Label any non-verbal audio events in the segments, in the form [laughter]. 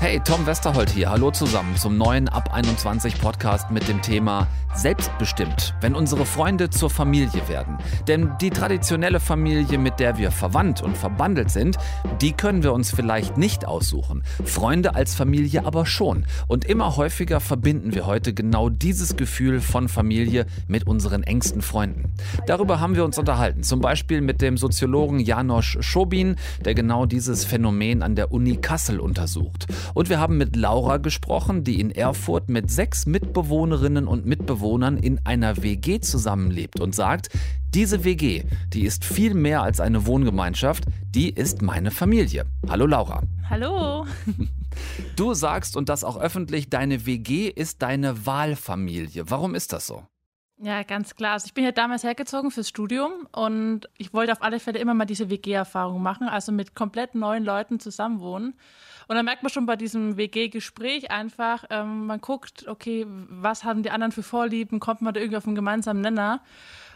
Hey, Tom Westerholt hier. Hallo zusammen zum neuen Ab 21 Podcast mit dem Thema Selbstbestimmt, wenn unsere Freunde zur Familie werden. Denn die traditionelle Familie, mit der wir verwandt und verbandelt sind, die können wir uns vielleicht nicht aussuchen. Freunde als Familie aber schon. Und immer häufiger verbinden wir heute genau dieses Gefühl von Familie mit unseren engsten Freunden. Darüber haben wir uns unterhalten. Zum Beispiel mit dem Soziologen Janosch Schobin, der genau dieses Phänomen an der Uni Kassel untersucht. Und wir haben mit Laura gesprochen, die in Erfurt mit sechs Mitbewohnerinnen und Mitbewohnern in einer WG zusammenlebt und sagt, diese WG, die ist viel mehr als eine Wohngemeinschaft, die ist meine Familie. Hallo Laura. Hallo. Du sagst und das auch öffentlich, deine WG ist deine Wahlfamilie. Warum ist das so? Ja, ganz klar. Also ich bin ja damals hergezogen fürs Studium und ich wollte auf alle Fälle immer mal diese WG-Erfahrung machen, also mit komplett neuen Leuten zusammenwohnen. Und dann merkt man schon bei diesem WG-Gespräch einfach, ähm, man guckt, okay, was haben die anderen für Vorlieben, kommt man da irgendwie auf einen gemeinsamen Nenner.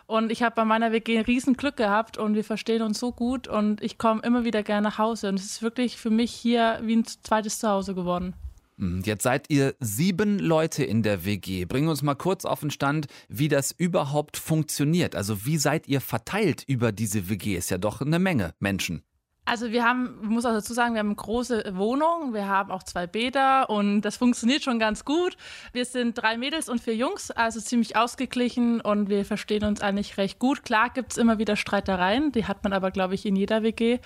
Und ich habe bei meiner WG ein riesen Glück gehabt und wir verstehen uns so gut und ich komme immer wieder gerne nach Hause. Und es ist wirklich für mich hier wie ein zweites Zuhause geworden. Hm, jetzt seid ihr sieben Leute in der WG. Bring uns mal kurz auf den Stand, wie das überhaupt funktioniert. Also wie seid ihr verteilt über diese WG? Ist ja doch eine Menge Menschen. Also wir haben, ich muss auch dazu sagen, wir haben eine große Wohnung, wir haben auch zwei Bäder und das funktioniert schon ganz gut. Wir sind drei Mädels und vier Jungs, also ziemlich ausgeglichen und wir verstehen uns eigentlich recht gut. Klar gibt es immer wieder Streitereien, die hat man aber, glaube ich, in jeder WG.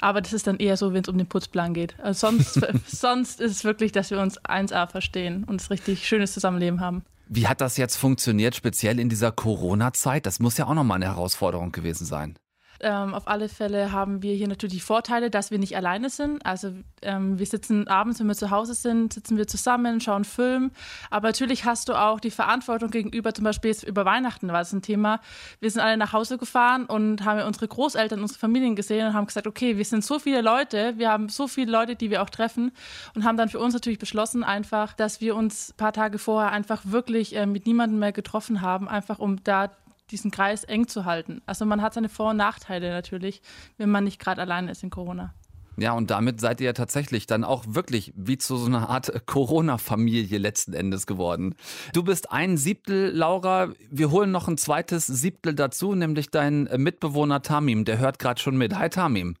Aber das ist dann eher so, wenn es um den Putzplan geht. Also sonst, [laughs] sonst ist es wirklich, dass wir uns 1A verstehen und es richtig schönes Zusammenleben haben. Wie hat das jetzt funktioniert, speziell in dieser Corona-Zeit? Das muss ja auch nochmal eine Herausforderung gewesen sein. Ähm, auf alle Fälle haben wir hier natürlich die Vorteile, dass wir nicht alleine sind. Also ähm, wir sitzen abends, wenn wir zu Hause sind, sitzen wir zusammen, schauen Film. Aber natürlich hast du auch die Verantwortung gegenüber, zum Beispiel jetzt über Weihnachten war das ein Thema. Wir sind alle nach Hause gefahren und haben unsere Großeltern, unsere Familien gesehen und haben gesagt, okay, wir sind so viele Leute, wir haben so viele Leute, die wir auch treffen und haben dann für uns natürlich beschlossen einfach, dass wir uns ein paar Tage vorher einfach wirklich äh, mit niemandem mehr getroffen haben, einfach um da diesen Kreis eng zu halten. Also man hat seine Vor- und Nachteile natürlich, wenn man nicht gerade alleine ist in Corona. Ja, und damit seid ihr ja tatsächlich dann auch wirklich wie zu so einer Art [laughs] Corona-Familie letzten Endes geworden. Du bist ein Siebtel, Laura. Wir holen noch ein zweites Siebtel dazu, nämlich dein Mitbewohner Tamim. Der hört gerade schon mit. Hi, Tamim.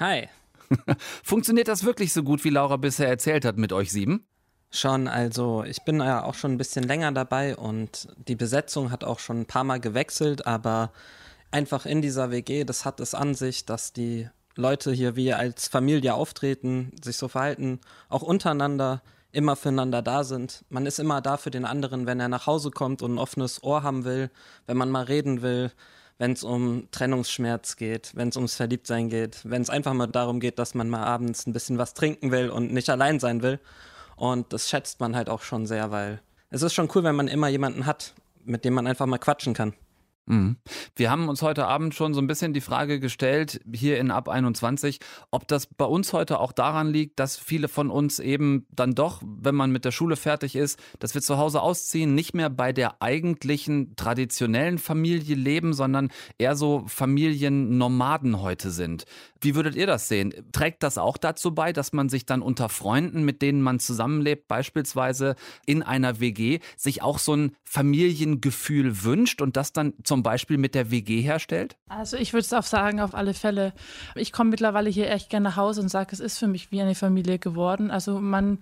Hi. [laughs] Funktioniert das wirklich so gut, wie Laura bisher erzählt hat mit euch sieben? Schon, also ich bin ja auch schon ein bisschen länger dabei und die Besetzung hat auch schon ein paar Mal gewechselt, aber einfach in dieser WG, das hat es an sich, dass die Leute hier wie als Familie auftreten, sich so verhalten, auch untereinander immer füreinander da sind. Man ist immer da für den anderen, wenn er nach Hause kommt und ein offenes Ohr haben will, wenn man mal reden will, wenn es um Trennungsschmerz geht, wenn es ums Verliebtsein geht, wenn es einfach mal darum geht, dass man mal abends ein bisschen was trinken will und nicht allein sein will. Und das schätzt man halt auch schon sehr, weil es ist schon cool, wenn man immer jemanden hat, mit dem man einfach mal quatschen kann. Mhm. Wir haben uns heute Abend schon so ein bisschen die Frage gestellt, hier in Ab 21, ob das bei uns heute auch daran liegt, dass viele von uns eben dann doch, wenn man mit der Schule fertig ist, dass wir zu Hause ausziehen, nicht mehr bei der eigentlichen traditionellen Familie leben, sondern eher so Familiennomaden heute sind. Wie würdet ihr das sehen? Trägt das auch dazu bei, dass man sich dann unter Freunden, mit denen man zusammenlebt, beispielsweise in einer WG, sich auch so ein Familiengefühl wünscht und das dann zum Beispiel mit der WG herstellt? Also ich würde es auch sagen, auf alle Fälle. Ich komme mittlerweile hier echt gerne nach Hause und sage, es ist für mich wie eine Familie geworden. Also man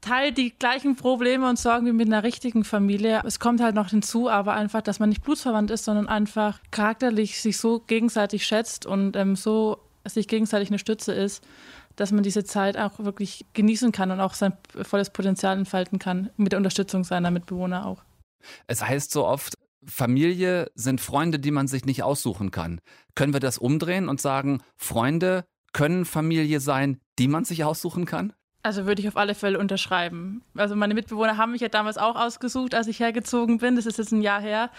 teilt die gleichen Probleme und Sorgen wie mit einer richtigen Familie. Es kommt halt noch hinzu, aber einfach, dass man nicht blutsverwandt ist, sondern einfach charakterlich sich so gegenseitig schätzt und ähm, so sich gegenseitig eine Stütze ist, dass man diese Zeit auch wirklich genießen kann und auch sein volles Potenzial entfalten kann, mit der Unterstützung seiner Mitbewohner auch. Es heißt so oft, Familie sind Freunde, die man sich nicht aussuchen kann. Können wir das umdrehen und sagen, Freunde können Familie sein, die man sich aussuchen kann? Also würde ich auf alle Fälle unterschreiben. Also meine Mitbewohner haben mich ja damals auch ausgesucht, als ich hergezogen bin. Das ist jetzt ein Jahr her.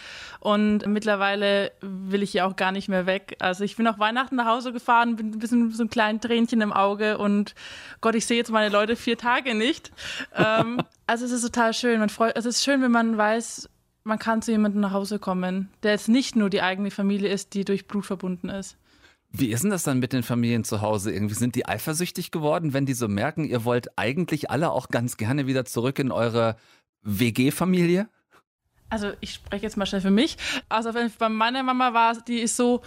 Und mittlerweile will ich ja auch gar nicht mehr weg. Also ich bin auch Weihnachten nach Hause gefahren, bin ein bisschen so ein kleines Tränchen im Auge und Gott, ich sehe jetzt meine Leute vier Tage nicht. ähm, [laughs] also es ist total schön. Man freut, es ist schön, wenn man weiß, man kann zu jemandem nach Hause kommen, der jetzt nicht nur die eigene Familie ist, die durch Blut verbunden ist. Wie ist denn das dann mit den Familien zu Hause? Irgendwie sind die eifersüchtig geworden, wenn die so merken, ihr wollt eigentlich alle auch ganz gerne wieder zurück in eure WG-Familie? Also ich spreche jetzt mal schnell für mich. Also wenn bei meiner Mama war, die ist so,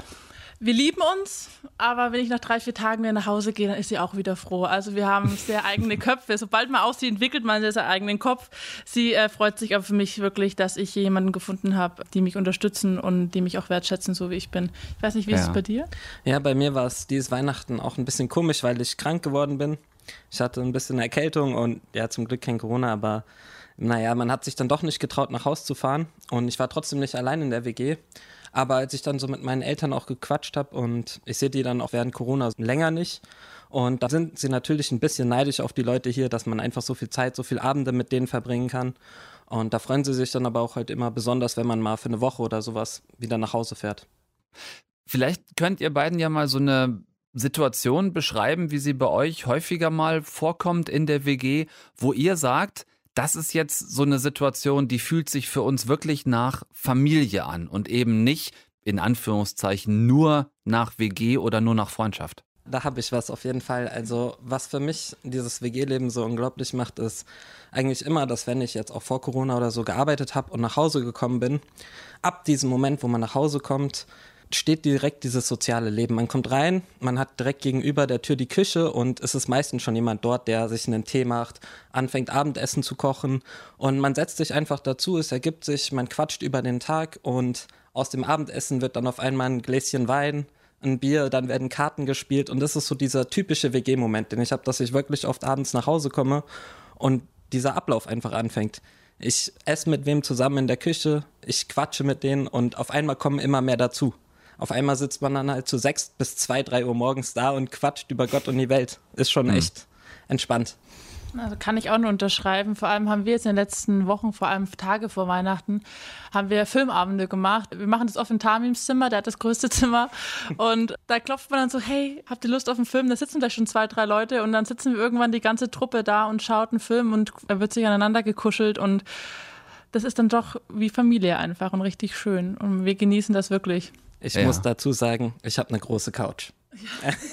wir lieben uns, aber wenn ich nach drei, vier Tagen wieder nach Hause gehe, dann ist sie auch wieder froh. Also wir haben sehr eigene Köpfe. Sobald man aussieht, entwickelt man seinen eigenen Kopf. Sie äh, freut sich aber für mich wirklich, dass ich jemanden gefunden habe, die mich unterstützen und die mich auch wertschätzen, so wie ich bin. Ich weiß nicht, wie ja. ist es bei dir? Ja, bei mir war es dieses Weihnachten auch ein bisschen komisch, weil ich krank geworden bin. Ich hatte ein bisschen Erkältung und ja, zum Glück kein Corona, aber naja, man hat sich dann doch nicht getraut, nach Hause zu fahren. Und ich war trotzdem nicht allein in der WG. Aber als ich dann so mit meinen Eltern auch gequatscht habe und ich sehe die dann auch während Corona länger nicht. Und da sind sie natürlich ein bisschen neidisch auf die Leute hier, dass man einfach so viel Zeit, so viel Abende mit denen verbringen kann. Und da freuen sie sich dann aber auch halt immer besonders, wenn man mal für eine Woche oder sowas wieder nach Hause fährt. Vielleicht könnt ihr beiden ja mal so eine Situation beschreiben, wie sie bei euch häufiger mal vorkommt in der WG, wo ihr sagt, das ist jetzt so eine Situation, die fühlt sich für uns wirklich nach Familie an und eben nicht in Anführungszeichen nur nach WG oder nur nach Freundschaft. Da habe ich was auf jeden Fall. Also was für mich dieses WG-Leben so unglaublich macht, ist eigentlich immer, dass wenn ich jetzt auch vor Corona oder so gearbeitet habe und nach Hause gekommen bin, ab diesem Moment, wo man nach Hause kommt, steht direkt dieses soziale Leben. Man kommt rein, man hat direkt gegenüber der Tür die Küche und es ist meistens schon jemand dort, der sich einen Tee macht, anfängt Abendessen zu kochen und man setzt sich einfach dazu, es ergibt sich, man quatscht über den Tag und aus dem Abendessen wird dann auf einmal ein Gläschen Wein, ein Bier, dann werden Karten gespielt und das ist so dieser typische WG-Moment, den ich habe, dass ich wirklich oft abends nach Hause komme und dieser Ablauf einfach anfängt. Ich esse mit wem zusammen in der Küche, ich quatsche mit denen und auf einmal kommen immer mehr dazu auf einmal sitzt man dann halt zu sechs bis zwei, drei Uhr morgens da und quatscht über Gott und die Welt. Ist schon mhm. echt entspannt. Also kann ich auch nur unterschreiben. Vor allem haben wir jetzt in den letzten Wochen, vor allem Tage vor Weihnachten, haben wir Filmabende gemacht. Wir machen das oft in Tamims Zimmer, der hat das größte Zimmer. Und da klopft man dann so, hey, habt ihr Lust auf einen Film? Da sitzen gleich schon zwei, drei Leute und dann sitzen wir irgendwann die ganze Truppe da und schaut einen Film und da wird sich aneinander gekuschelt und das ist dann doch wie Familie einfach und richtig schön. Und wir genießen das wirklich. Ich ja. muss dazu sagen, ich habe eine große Couch.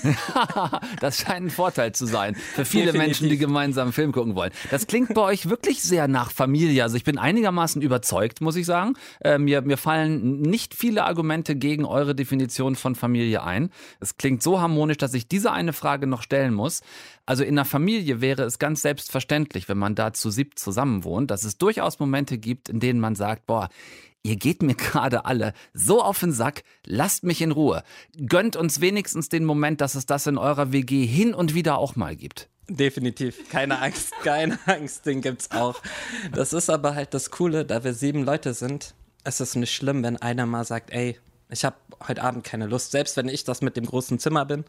Ja. [laughs] das scheint ein Vorteil zu sein für viele Definitiv. Menschen, die gemeinsam einen Film gucken wollen. Das klingt bei euch wirklich sehr nach Familie. Also ich bin einigermaßen überzeugt, muss ich sagen. Äh, mir, mir fallen nicht viele Argumente gegen eure Definition von Familie ein. Es klingt so harmonisch, dass ich diese eine Frage noch stellen muss. Also in einer Familie wäre es ganz selbstverständlich, wenn man da zu siebt zusammen wohnt, dass es durchaus Momente gibt, in denen man sagt, boah, ihr geht mir [laughs] gerade alle so auf den Sack, lasst mich in Ruhe. Gönnt uns wenigstens den Moment, dass es das in eurer WG hin und wieder auch mal gibt. Definitiv, keine Angst, [laughs] keine Angst, den gibt's auch. Das ist aber halt das Coole, da wir sieben Leute sind, es ist nicht schlimm, wenn einer mal sagt, ey, ich habe heute Abend keine Lust. Selbst wenn ich das mit dem großen Zimmer bin,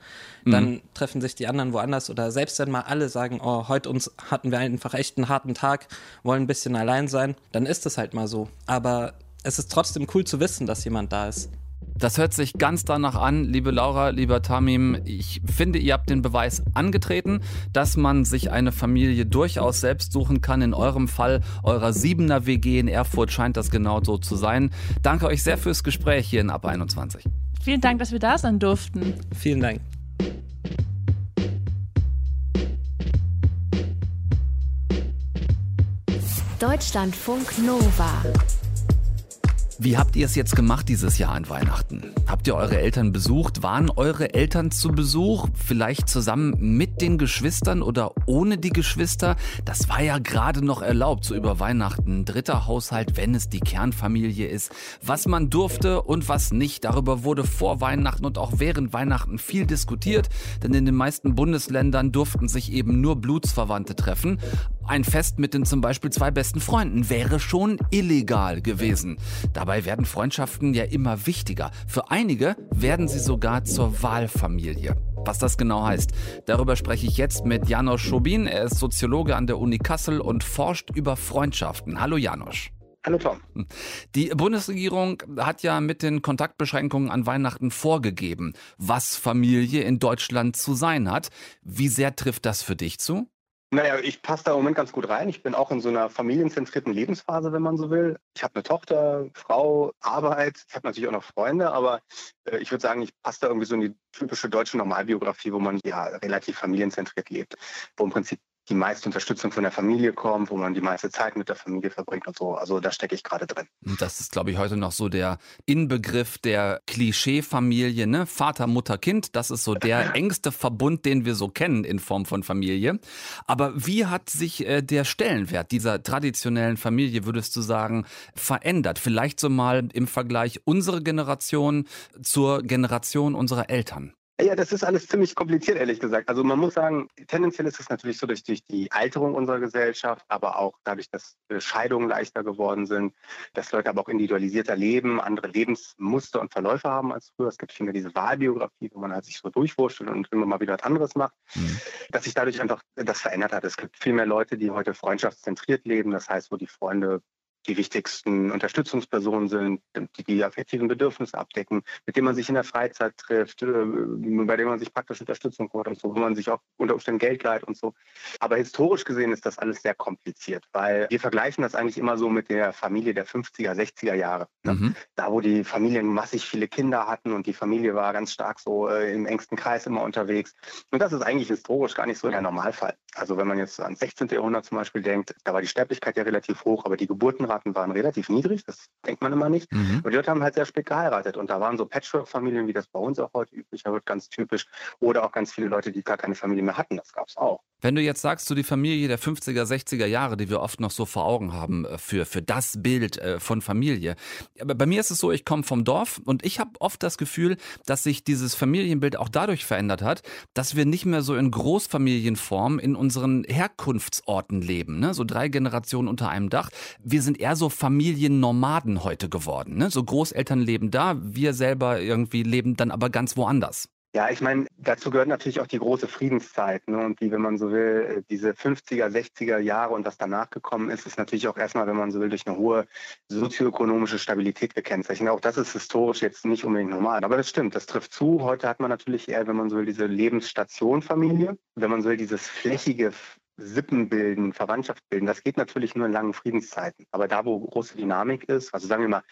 dann mhm. treffen sich die anderen woanders. Oder selbst wenn mal alle sagen, oh, heute uns hatten wir einfach echt einen harten Tag, wollen ein bisschen allein sein, dann ist es halt mal so. Aber es ist trotzdem cool zu wissen, dass jemand da ist. Das hört sich ganz danach an, liebe Laura, lieber Tamim. Ich finde, ihr habt den Beweis angetreten, dass man sich eine Familie durchaus selbst suchen kann. In eurem Fall, eurer Siebener WG in Erfurt, scheint das genau so zu sein. Danke euch sehr fürs Gespräch hier in Ab 21. Vielen Dank, dass wir da sein durften. Vielen Dank. Deutschlandfunk Nova. Wie habt ihr es jetzt gemacht dieses Jahr an Weihnachten? Habt ihr eure Eltern besucht? Waren eure Eltern zu Besuch? Vielleicht zusammen mit den Geschwistern oder ohne die Geschwister? Das war ja gerade noch erlaubt, so über Weihnachten. Dritter Haushalt, wenn es die Kernfamilie ist. Was man durfte und was nicht, darüber wurde vor Weihnachten und auch während Weihnachten viel diskutiert, denn in den meisten Bundesländern durften sich eben nur Blutsverwandte treffen. Ein Fest mit den zum Beispiel zwei besten Freunden wäre schon illegal gewesen. Dabei werden Freundschaften ja immer wichtiger. Für einige werden sie sogar zur Wahlfamilie. Was das genau heißt, darüber spreche ich jetzt mit Janosch Schobin. Er ist Soziologe an der Uni Kassel und forscht über Freundschaften. Hallo Janosch. Hallo Tom. Die Bundesregierung hat ja mit den Kontaktbeschränkungen an Weihnachten vorgegeben, was Familie in Deutschland zu sein hat. Wie sehr trifft das für dich zu? Naja, ich passe da im Moment ganz gut rein. Ich bin auch in so einer familienzentrierten Lebensphase, wenn man so will. Ich habe eine Tochter, Frau, Arbeit. Ich habe natürlich auch noch Freunde, aber äh, ich würde sagen, ich passe da irgendwie so in die typische deutsche Normalbiografie, wo man ja relativ familienzentriert lebt, wo im Prinzip die meiste Unterstützung von der Familie kommt, wo man die meiste Zeit mit der Familie verbringt und so. Also da stecke ich gerade drin. Das ist, glaube ich, heute noch so der Inbegriff der Klischee-Familie, ne? Vater, Mutter, Kind. Das ist so der [laughs] engste Verbund, den wir so kennen in Form von Familie. Aber wie hat sich äh, der Stellenwert dieser traditionellen Familie, würdest du sagen, verändert? Vielleicht so mal im Vergleich unsere Generation zur Generation unserer Eltern. Ja, das ist alles ziemlich kompliziert, ehrlich gesagt. Also man muss sagen, tendenziell ist es natürlich so durch, durch die Alterung unserer Gesellschaft, aber auch dadurch, dass Scheidungen leichter geworden sind, dass Leute aber auch individualisierter leben, andere Lebensmuster und Verläufe haben als früher. Es gibt viel mehr diese Wahlbiografie, wo man halt sich so durchwurschtelt und immer mal wieder was anderes macht, mhm. dass sich dadurch einfach das verändert hat. Es gibt viel mehr Leute, die heute freundschaftszentriert leben, das heißt, wo die Freunde die wichtigsten Unterstützungspersonen sind, die die affektiven Bedürfnisse abdecken, mit denen man sich in der Freizeit trifft, äh, bei denen man sich praktisch Unterstützung holt und so, wo man sich auch unter Umständen Geld leiht und so. Aber historisch gesehen ist das alles sehr kompliziert, weil wir vergleichen das eigentlich immer so mit der Familie der 50er, 60er Jahre. Ne? Mhm. Da, wo die Familien massig viele Kinder hatten und die Familie war ganz stark so äh, im engsten Kreis immer unterwegs. Und das ist eigentlich historisch gar nicht so der Normalfall. Also wenn man jetzt ans 16. Jahrhundert zum Beispiel denkt, da war die Sterblichkeit ja relativ hoch, aber die Geburten Geburtenraten waren relativ niedrig, das denkt man immer nicht. Mhm. Und die Leute haben halt sehr spät geheiratet. Und da waren so Patchwork-Familien, wie das bei uns auch heute üblicher wird, ganz typisch. Oder auch ganz viele Leute, die gar keine Familie mehr hatten. Das gab es auch. Wenn du jetzt sagst, so die Familie der 50er, 60er Jahre, die wir oft noch so vor Augen haben äh, für, für das Bild äh, von Familie. Aber bei mir ist es so, ich komme vom Dorf und ich habe oft das Gefühl, dass sich dieses Familienbild auch dadurch verändert hat, dass wir nicht mehr so in Großfamilienform in unseren Herkunftsorten leben. Ne? So drei Generationen unter einem Dach. Wir sind eher so Familiennomaden heute geworden. Ne? So Großeltern leben da, wir selber irgendwie leben dann aber ganz woanders. Ja, ich meine, dazu gehört natürlich auch die große Friedenszeit. Ne? Und die, wenn man so will, äh, diese 50er, 60er Jahre und was danach gekommen ist, ist natürlich auch erstmal, wenn man so will, durch eine hohe sozioökonomische Stabilität gekennzeichnet. Auch das ist historisch jetzt nicht unbedingt normal. Aber das stimmt, das trifft zu. Heute hat man natürlich eher, wenn man so will, diese Lebensstation-Familie. Wenn man so will, dieses flächige Sippen bilden, Verwandtschaft bilden, das geht natürlich nur in langen Friedenszeiten. Aber da, wo große Dynamik ist, also sagen wir mal,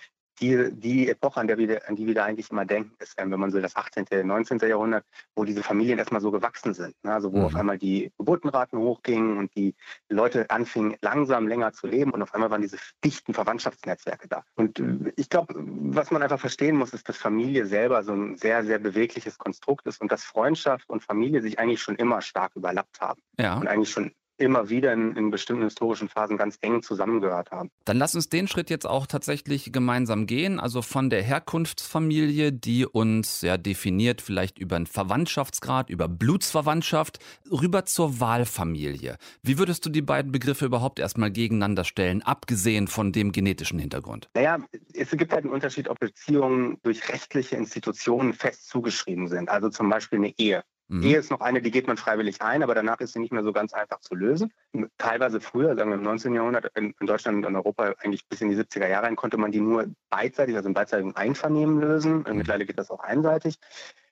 die, die Epoche, an, der wir, an die wir da eigentlich immer denken, ist, wenn man so das 18., 19. Jahrhundert, wo diese Familien erstmal so gewachsen sind. Ne? Also wo mhm. auf einmal die Geburtenraten hochgingen und die Leute anfingen, langsam länger zu leben und auf einmal waren diese dichten Verwandtschaftsnetzwerke da. Und äh, ich glaube, was man einfach verstehen muss, ist, dass Familie selber so ein sehr, sehr bewegliches Konstrukt ist und dass Freundschaft und Familie sich eigentlich schon immer stark überlappt haben. Ja. Und eigentlich schon immer wieder in, in, bestimmten historischen Phasen ganz eng zusammengehört haben. Dann lass uns den Schritt jetzt auch tatsächlich gemeinsam gehen, also von der Herkunftsfamilie, die uns ja definiert, vielleicht über einen Verwandtschaftsgrad, über Blutsverwandtschaft, rüber zur Wahlfamilie. Wie würdest du die beiden Begriffe überhaupt erstmal gegeneinander stellen, abgesehen von dem genetischen Hintergrund? Naja, es gibt halt einen Unterschied, ob Beziehungen durch rechtliche Institutionen fest zugeschrieben sind, also zum Beispiel eine Ehe. Mhm. Ehe ist noch eine, die geht man freiwillig ein, aber danach ist sie nicht mehr so ganz einfach zu lösen. Teilweise früher, sagen wir im 19. Jahrhundert, in, Deutschland und in Europa eigentlich bis in die 70er Jahre rein, konnte man die nur beidseitig, also im beidseitigen Einvernehmen lösen. Mhm. Mittlerweile geht das auch einseitig.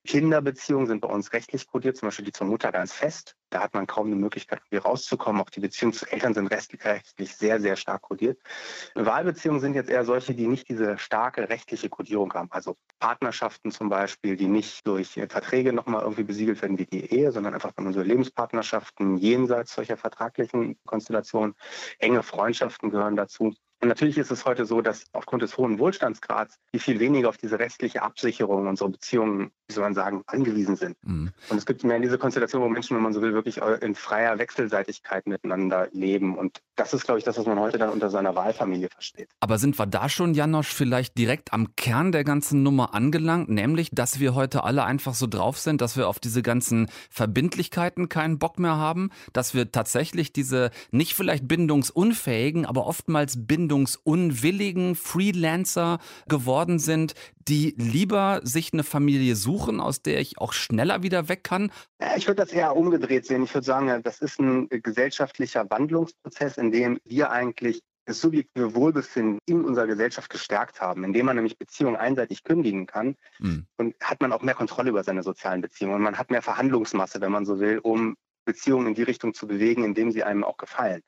Kinderbeziehungen sind bei uns rechtlich kodiert, zum Beispiel die zur Mutter ganz fest. Da hat man kaum eine Möglichkeit, irgendwie rauszukommen. Auch die Beziehungen zu Eltern sind rechtlich sehr, sehr stark kodiert. Wahlbeziehungen sind jetzt eher solche, die nicht diese starke rechtliche Kodierung haben. Also Partnerschaften zum Beispiel, die nicht durch Verträge nochmal irgendwie besiegelt werden wie die Ehe, sondern einfach so Lebenspartnerschaften jenseits solcher vertraglichen Konstellationen. Enge Freundschaften gehören dazu. Und natürlich ist es heute so, dass aufgrund des hohen Wohlstandsgrads die viel weniger auf diese restliche Absicherung unserer Beziehungen, wie soll man sagen, angewiesen sind. Mhm. Und es gibt mehr in diese Konstellation, wo Menschen, wenn man so will, wirklich in freier Wechselseitigkeit miteinander leben. Und das ist, glaube ich, das, was man heute dann unter seiner Wahlfamilie versteht. Aber sind wir da schon, Janosch, vielleicht direkt am Kern der ganzen Nummer angelangt, nämlich, dass wir heute alle einfach so drauf sind, dass wir auf diese ganzen Verbindlichkeiten keinen Bock mehr haben, dass wir tatsächlich diese nicht vielleicht bindungsunfähigen, aber oftmals bindungsunfähigen bindungsunwilligen Freelancer geworden sind, die lieber sich eine Familie suchen, aus der ich auch schneller wieder weg kann? Ich würde das eher umgedreht sehen. Ich würde sagen, das ist ein gesellschaftlicher Wandlungsprozess, in dem wir eigentlich das subjektive Wohlbefinden in unserer Gesellschaft gestärkt haben, indem man nämlich Beziehungen einseitig kündigen kann mhm. und hat man auch mehr Kontrolle über seine sozialen Beziehungen und man hat mehr Verhandlungsmasse, wenn man so will, um Beziehungen in die Richtung zu bewegen, indem sie einem auch gefallen.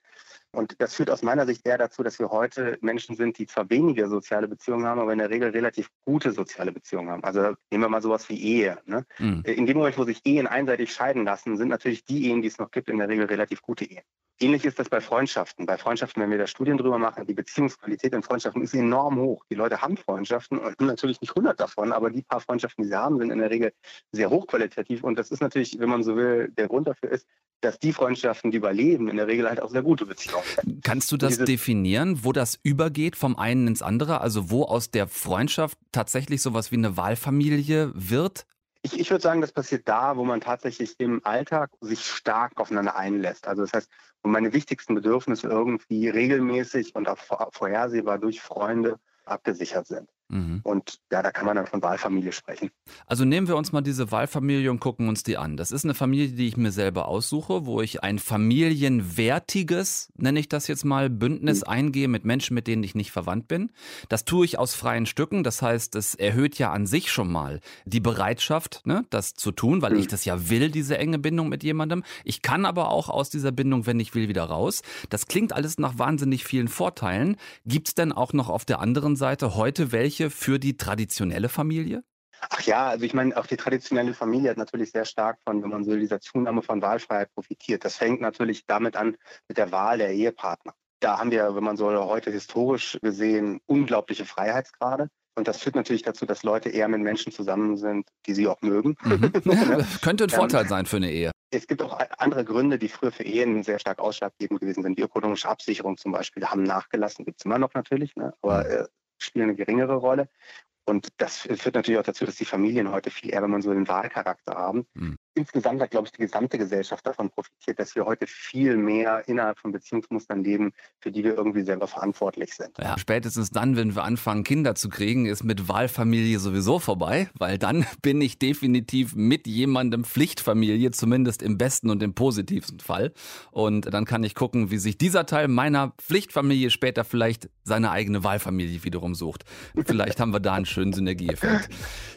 Und das führt aus meiner Sicht eher dazu, dass wir heute Menschen sind, die zwar weniger soziale Beziehungen haben, aber in der Regel relativ gute soziale Beziehungen haben. Also nehmen wir mal sowas wie Ehe. Ne? Mhm. In dem Moment, wo sich Ehen einseitig scheiden lassen, sind natürlich die Ehen, die es noch gibt, in der Regel relativ gute Ehen. Ähnlich ist das bei Freundschaften. Bei Freundschaften, wenn wir da Studien drüber machen, die Beziehungsqualität in Freundschaften ist enorm hoch. Die Leute haben Freundschaften und natürlich nicht 100 davon, aber die paar Freundschaften, die sie haben, sind in der Regel sehr hochqualitativ. Und das ist natürlich, wenn man so will, der Grund dafür ist, dass die Freundschaften, die überleben, in der Regel halt auch sehr gute Beziehungen sind. Kannst du das definieren, wo das übergeht vom einen ins andere? Also wo aus der Freundschaft tatsächlich sowas wie eine Wahlfamilie wird? Ich, ich würde sagen, das passiert da, wo man tatsächlich im Alltag sich stark aufeinander einlässt. Also das heißt, wo meine wichtigsten Bedürfnisse irgendwie regelmäßig und auch vorhersehbar durch Freunde abgesichert sind. Mhm. Und ja, da kann man dann von Wahlfamilie sprechen. Also nehmen wir uns mal diese Wahlfamilie und gucken uns die an. Das ist eine Familie, die ich mir selber aussuche, wo ich ein familienwertiges, nenne ich das jetzt mal, Bündnis mhm. eingehe mit Menschen, mit denen ich nicht verwandt bin. Das tue ich aus freien Stücken. Das heißt, es erhöht ja an sich schon mal die Bereitschaft, ne, das zu tun, weil mhm. ich das ja will, diese enge Bindung mit jemandem. Ich kann aber auch aus dieser Bindung, wenn ich will, wieder raus. Das klingt alles nach wahnsinnig vielen Vorteilen. Gibt es denn auch noch auf der anderen Seite heute welche, Kirche für die traditionelle Familie? Ach ja, also ich meine, auch die traditionelle Familie hat natürlich sehr stark von, wenn man so will, dieser Zunahme von Wahlfreiheit profitiert. Das fängt natürlich damit an mit der Wahl der Ehepartner. Da haben wir, wenn man so heute historisch gesehen, unglaubliche Freiheitsgrade. Und das führt natürlich dazu, dass Leute eher mit Menschen zusammen sind, die sie auch mögen. Mhm. [laughs] Ja, könnte ein Vorteil sein für eine Ehe. Es gibt auch andere Gründe, die früher für Ehen sehr stark ausschlaggebend gewesen sind. Die ökonomische Absicherung zum Beispiel haben nachgelassen, gibt es immer noch natürlich, ne? aber mhm. äh, spielen eine geringere Rolle. Und das führt natürlich auch dazu, dass die Familien heute viel eher, wenn man so einen Wahlcharakter haben. Mhm insgesamt hat, glaube ich, die gesamte Gesellschaft davon profitiert, dass wir heute viel mehr innerhalb von Beziehungsmustern leben, für die wir irgendwie selber verantwortlich sind. Ja, spätestens dann, wenn wir anfangen, Kinder zu kriegen, ist mit Wahlfamilie sowieso vorbei, weil dann [laughs] bin ich definitiv mit jemandem Pflichtfamilie, zumindest im besten und im positivsten Fall. Und dann kann ich gucken, wie sich dieser Teil meiner Pflichtfamilie später vielleicht seine eigene Wahlfamilie wiederum sucht. Vielleicht haben wir da einen schönen Synergieeffekt.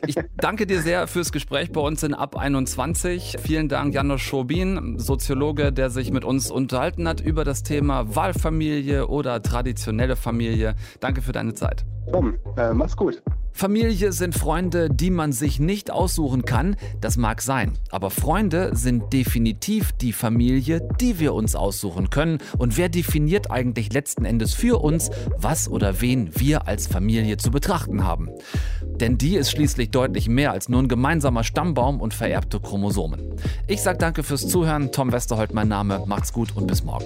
Ich danke dir sehr fürs Gespräch bei uns in Ab 21. 20. Vielen Dank, Janusz Schobin, Soziologe, der sich mit uns unterhalten hat über das Thema Wahlfamilie oder traditionelle Familie. Danke für deine Zeit. Tom, äh, mach's gut. Familie sind Freunde, die man sich nicht aussuchen kann, das mag sein. Aber Freunde sind definitiv die Familie, die wir uns aussuchen können. Und wer definiert eigentlich letzten Endes für uns, was oder wen wir als Familie zu betrachten haben? Denn die ist schließlich deutlich mehr als nur ein gemeinsamer Stammbaum und vererbte Chromosomen. Ich sage danke fürs Zuhören. Tom Westerholt mein Name. Macht's gut und bis morgen.